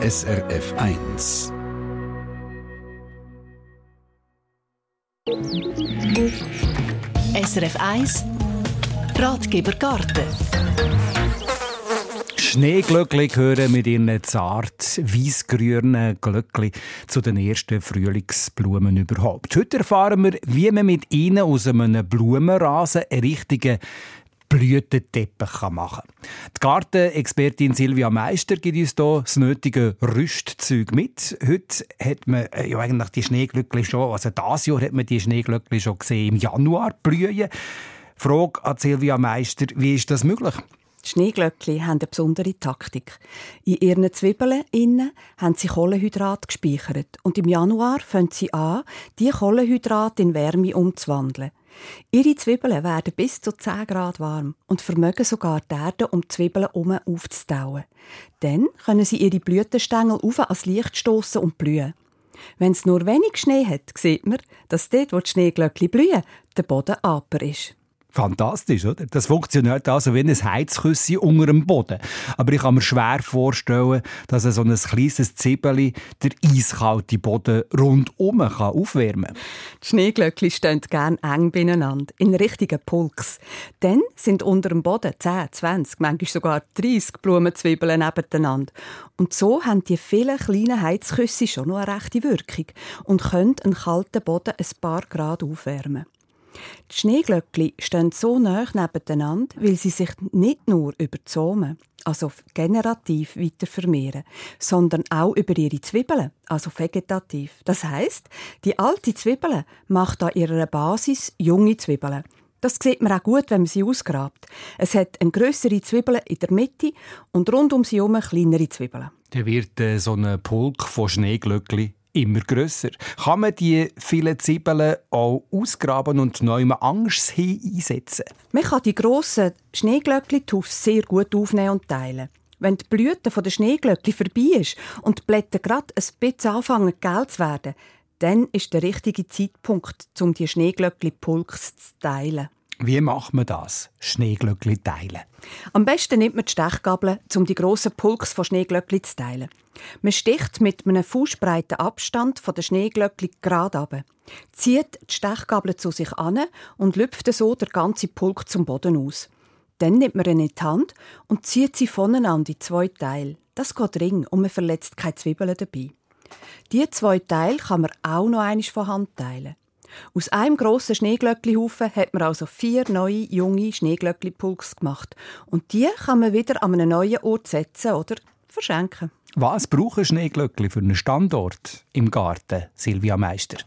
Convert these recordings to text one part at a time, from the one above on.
SRF 1. SRF 1 Ratgeber Garten Schneeglöckli gehören mit ihren zart weißgrünen Glöckli zu den ersten Frühlingsblumen überhaupt. Heute erfahren wir, wie man mit ihnen aus einem Blumenrasen einen richtigen Blütenteppich machen kann. Die Gartenexpertin Silvia Meister gibt uns hier das nötige Rüstzeug mit. Heute hat man äh, ja eigentlich die Schneeglöckli schon, also dieses Jahr hat man die Schneeglöckli schon gesehen, im Januar blühen. Frage an Silvia Meister, wie ist das möglich? Die Schneeglöckli haben eine besondere Taktik. In ihren Zwiebeln innen haben sie Kohlenhydrate gespeichert und im Januar fangen sie an, die Kohlenhydrate in Wärme umzuwandeln. Ihre Zwiebeln werden bis zu 10 Grad warm und vermögen sogar die Erde um die Zwiebeln herum aufzutauen. Dann können sie ihre Blütenstängel auf ans Licht stoßen und blühen. Wenn es nur wenig Schnee hat, sieht man, dass dort, wo die Schneeglöckli blühen, der Boden aper ist. Fantastisch, oder? Das funktioniert also wie ein Heizküsse unter dem Boden. Aber ich kann mir schwer vorstellen, dass so ein kleines Zibbeli der eiskalte Boden rundum aufwärmen kann. Die Schneeglöckchen stehen gerne eng beieinander, in richtigen Pulks. Dann sind unter dem Boden 10, 20, manchmal sogar 30 Blumenzwiebeln nebeneinander. Und so haben die vielen kleinen Heizküsse schon noch eine rechte Wirkung und können einen kalten Boden ein paar Grad aufwärmen. Die Schneeglöckli stehen so nah nebeneinander, weil sie sich nicht nur über die Samen, also generativ weiter vermehren, sondern auch über ihre Zwiebeln, also vegetativ. Das heißt, die alte Zwiebel macht an ihrer Basis junge Zwiebeln. Das sieht man auch gut, wenn man sie ausgrabt. Es hat eine größere Zwiebel in der Mitte und rund um sie herum kleinere Zwiebeln. Dann wird äh, so ein Pulk von Schneeglöckli immer grösser. Kann man die vielen Zwiebeln auch ausgraben und neu Angst einsetzen? Man kann die grossen Schneeglöckli sehr gut aufnehmen und teilen. Wenn die Blüte der Schneeglöckli vorbei ist und die Blätter gerade ein bisschen anfangen gelb zu werden, dann ist der richtige Zeitpunkt, um die Schneeglöckli-Pulks zu teilen. Wie macht man das? Schneeglöckli teilen? Am besten nimmt man die Stechgabel, um die grossen Pulks von Schneeglöckli zu teilen. Man sticht mit einem fußbreiten Abstand von der Schneeglöckli gerade ab, zieht die Stechgabel zu sich an und lüpft so der ganze Pulk zum Boden aus. Dann nimmt man ihn in die Hand und zieht sie voneinander in zwei Teile. Das geht ring und man verletzt keine Zwiebeln dabei. Die zwei Teile kann man auch noch einmal von Hand teilen. Aus einem grossen Schneeglöcklihaufen hat man also vier neue, junge Schneeglöckli-Pulks gemacht. Und die kann man wieder an einen neuen Ort setzen oder verschenken. Was brauchen Schneeglöckli für einen Standort im Garten, Silvia Meister?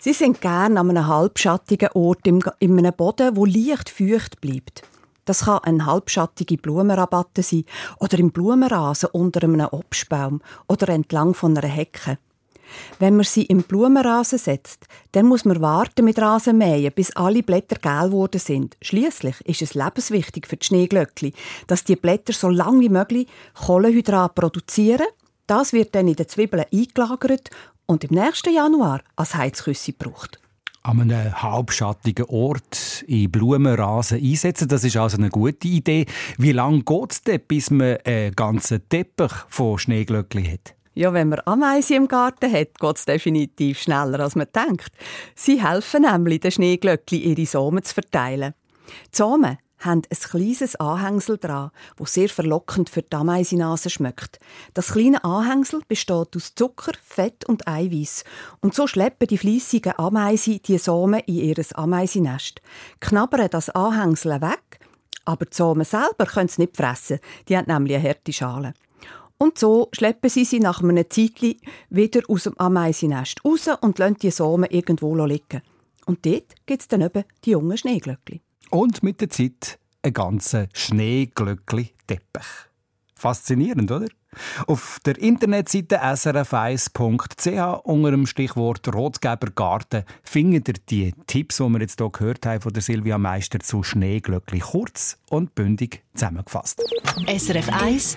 Sie sind gern an einem halbschattigen Ort in einem Boden, wo leicht feucht bleibt. Das kann eine halbschattige Blumenrabatte sein oder im Blumenrasen unter einem Obstbaum oder entlang von einer Hecke. Wenn man sie im Blumenrasen setzt, dann muss man warten mit Rasenmähen, bis alle Blätter gel geworden sind. Schließlich ist es lebenswichtig für die Schneeglöckli, dass die Blätter so lange wie möglich Kohlenhydrat produzieren. Das wird dann in den Zwiebeln eingelagert und im nächsten Januar als Heizküsse gebraucht an einem halbschattigen Ort in Blumenrasen einsetzen. Das ist also eine gute Idee. Wie lange geht es denn, bis man einen ganzen Teppich von Schneeglöckli hat? Ja, wenn man Ameisen im Garten hat, geht es definitiv schneller, als man denkt. Sie helfen nämlich, den Schneeglöckli ihre Samen zu verteilen. Die Samen haben ein kleines Anhängsel dran, wo sehr verlockend für die Ameisenase schmeckt. Das kleine Anhängsel besteht aus Zucker, Fett und Eiweiß. Und so schleppen die fließigen Ameisen die Samen in ihr Ameisennest, knabbern das Anhängsel weg, aber die Samen selber können sie nicht fressen. Die haben nämlich eine harte Schale. Und so schleppen sie sie nach einem Zeitchen wieder aus dem Ameisennest raus und lassen die Samen irgendwo liegen. Und dort gibt es dann eben die jungen Schneeglöckli. Und mit der Zeit ein ganzer Schneeglöckli-Teppich. Faszinierend, oder? Auf der Internetseite srf1.ch unter dem Stichwort Rotgebergarten findet ihr die Tipps, die wir jetzt hier gehört haben von der Silvia Meister zu Schneeglöckli kurz und bündig zusammengefasst. SRF 1